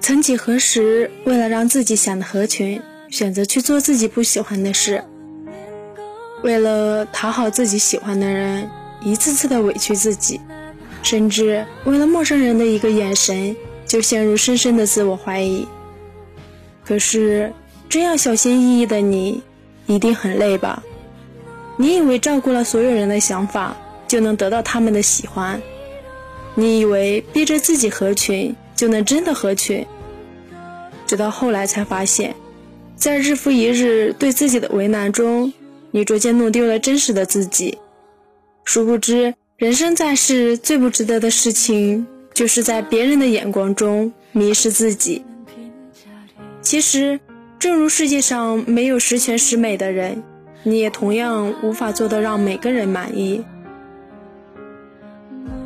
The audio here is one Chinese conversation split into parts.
曾几何时，为了让自己显得合群，选择去做自己不喜欢的事；为了讨好自己喜欢的人，一次次的委屈自己，甚至为了陌生人的一个眼神，就陷入深深的自我怀疑。可是，这样小心翼翼的你，一定很累吧？你以为照顾了所有人的想法，就能得到他们的喜欢？你以为逼着自己合群？就能真的合群，直到后来才发现，在日复一日对自己的为难中，你逐渐弄丢了真实的自己。殊不知，人生在世最不值得的事情，就是在别人的眼光中迷失自己。其实，正如世界上没有十全十美的人，你也同样无法做到让每个人满意。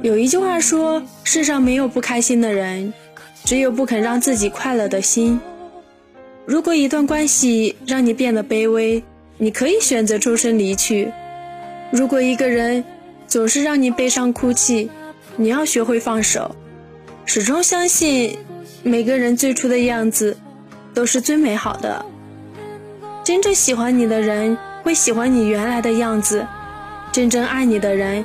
有一句话说：“世上没有不开心的人。”只有不肯让自己快乐的心。如果一段关系让你变得卑微，你可以选择抽身离去；如果一个人总是让你悲伤哭泣，你要学会放手。始终相信，每个人最初的样子都是最美好的。真正喜欢你的人会喜欢你原来的样子，真正爱你的人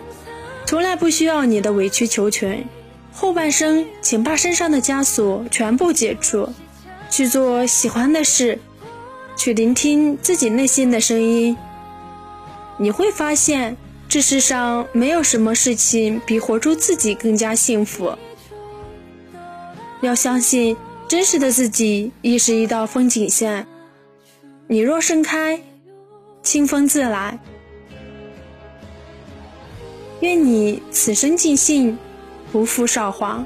从来不需要你的委曲求全。后半生，请把身上的枷锁全部解除，去做喜欢的事，去聆听自己内心的声音。你会发现，这世上没有什么事情比活出自己更加幸福。要相信，真实的自己亦是一道风景线。你若盛开，清风自来。愿你此生尽兴。不负韶华。